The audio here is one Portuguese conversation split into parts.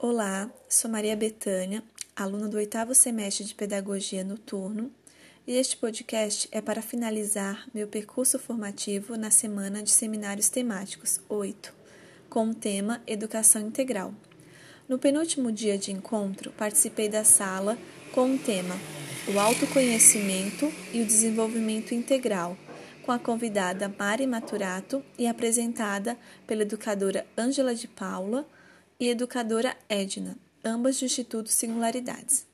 Olá, sou Maria Betânia, aluna do oitavo semestre de Pedagogia Noturno, e este podcast é para finalizar meu percurso formativo na semana de seminários temáticos 8, com o tema Educação Integral. No penúltimo dia de encontro, participei da sala com o tema O Autoconhecimento e o Desenvolvimento Integral, com a convidada Mari Maturato e apresentada pela educadora Ângela de Paula e educadora Edna, ambas do Instituto Singularidades.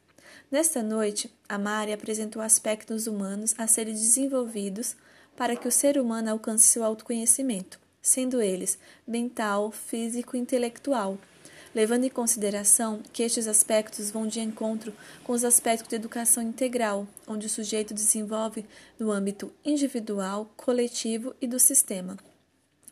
Nesta noite, a Mari apresentou aspectos humanos a serem desenvolvidos para que o ser humano alcance seu autoconhecimento, sendo eles mental, físico e intelectual, levando em consideração que estes aspectos vão de encontro com os aspectos de educação integral, onde o sujeito desenvolve no âmbito individual, coletivo e do sistema.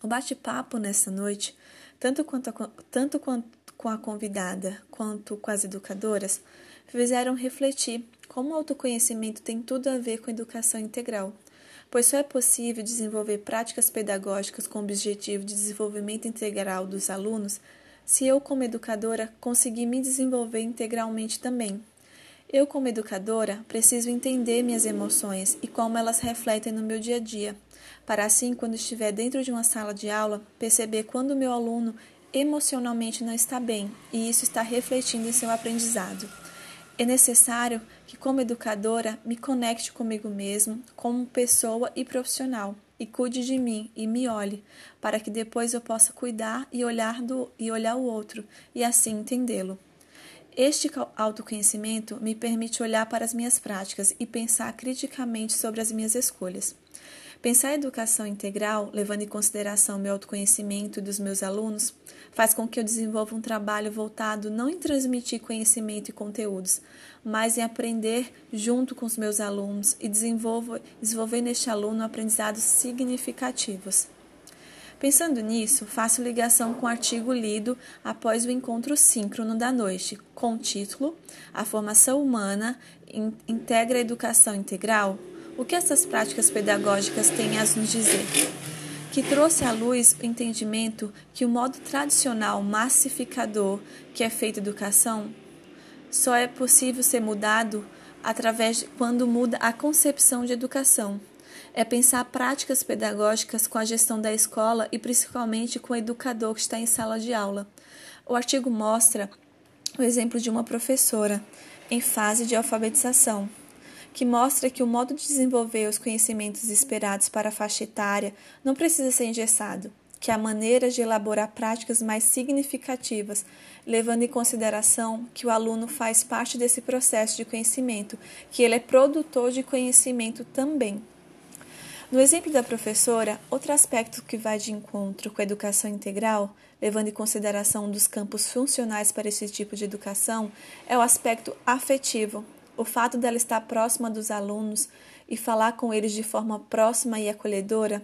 O bate-papo nessa noite tanto, quanto a, tanto quanto com a convidada quanto com as educadoras, fizeram refletir como o autoconhecimento tem tudo a ver com a educação integral, pois só é possível desenvolver práticas pedagógicas com o objetivo de desenvolvimento integral dos alunos se eu, como educadora, conseguir me desenvolver integralmente também. Eu, como educadora, preciso entender minhas emoções e como elas refletem no meu dia a dia para assim, quando estiver dentro de uma sala de aula, perceber quando o meu aluno emocionalmente não está bem e isso está refletindo em seu aprendizado. É necessário que, como educadora, me conecte comigo mesmo, como pessoa e profissional, e cuide de mim e me olhe, para que depois eu possa cuidar e olhar do e olhar o outro e assim entendê-lo. Este autoconhecimento me permite olhar para as minhas práticas e pensar criticamente sobre as minhas escolhas. Pensar a educação integral, levando em consideração meu autoconhecimento e dos meus alunos, faz com que eu desenvolva um trabalho voltado não em transmitir conhecimento e conteúdos, mas em aprender junto com os meus alunos e desenvolver, desenvolver neste aluno aprendizados significativos. Pensando nisso, faço ligação com o artigo lido após o encontro síncrono da noite, com o título A Formação Humana Integra a Educação Integral o que essas práticas pedagógicas têm a nos dizer? Que trouxe à luz o entendimento que o modo tradicional massificador que é feita educação só é possível ser mudado através de quando muda a concepção de educação. É pensar práticas pedagógicas com a gestão da escola e principalmente com o educador que está em sala de aula. O artigo mostra o exemplo de uma professora em fase de alfabetização que mostra que o modo de desenvolver os conhecimentos esperados para a faixa etária não precisa ser engessado, que há maneiras de elaborar práticas mais significativas, levando em consideração que o aluno faz parte desse processo de conhecimento, que ele é produtor de conhecimento também. No exemplo da professora, outro aspecto que vai de encontro com a educação integral, levando em consideração um dos campos funcionais para esse tipo de educação, é o aspecto afetivo, o fato dela estar próxima dos alunos e falar com eles de forma próxima e acolhedora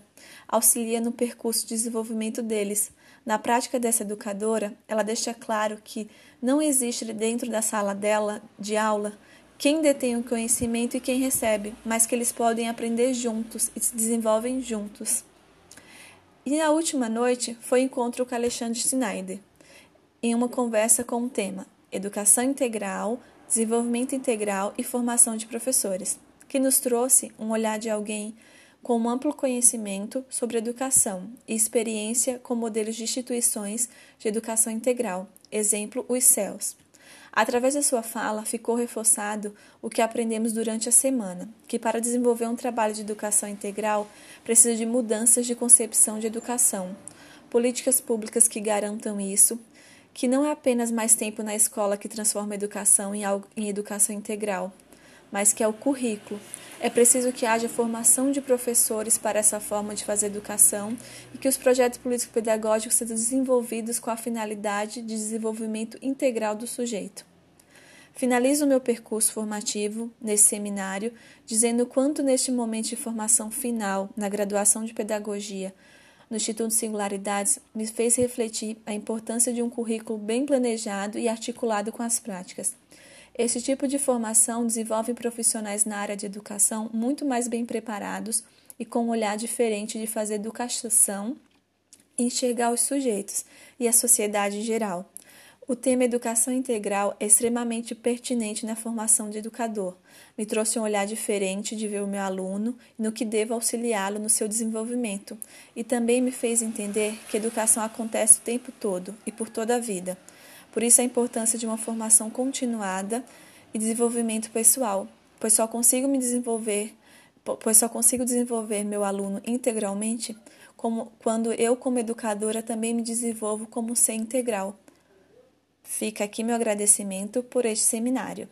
auxilia no percurso de desenvolvimento deles. Na prática dessa educadora, ela deixa claro que não existe dentro da sala dela de aula quem detém o conhecimento e quem recebe, mas que eles podem aprender juntos e se desenvolvem juntos. E na última noite foi encontro com Alexandre Schneider, em uma conversa com o tema Educação Integral desenvolvimento integral e formação de professores, que nos trouxe um olhar de alguém com um amplo conhecimento sobre educação e experiência com modelos de instituições de educação integral, exemplo, os CELS. Através da sua fala, ficou reforçado o que aprendemos durante a semana, que para desenvolver um trabalho de educação integral precisa de mudanças de concepção de educação, políticas públicas que garantam isso, que não é apenas mais tempo na escola que transforma a educação em, algo, em educação integral, mas que é o currículo. É preciso que haja formação de professores para essa forma de fazer educação e que os projetos político-pedagógicos sejam desenvolvidos com a finalidade de desenvolvimento integral do sujeito. Finalizo meu percurso formativo nesse seminário dizendo quanto neste momento de formação final na graduação de pedagogia no Instituto Singularidades me fez refletir a importância de um currículo bem planejado e articulado com as práticas. Este tipo de formação desenvolve profissionais na área de educação muito mais bem preparados e com um olhar diferente de fazer educação enxergar os sujeitos e a sociedade em geral. O tema Educação Integral é extremamente pertinente na formação de educador. Me trouxe um olhar diferente de ver o meu aluno e no que devo auxiliá-lo no seu desenvolvimento, e também me fez entender que educação acontece o tempo todo e por toda a vida. Por isso a importância de uma formação continuada e desenvolvimento pessoal, pois só consigo me desenvolver, pois só consigo desenvolver meu aluno integralmente como, quando eu como educadora também me desenvolvo como ser integral Fica aqui meu agradecimento por este seminário.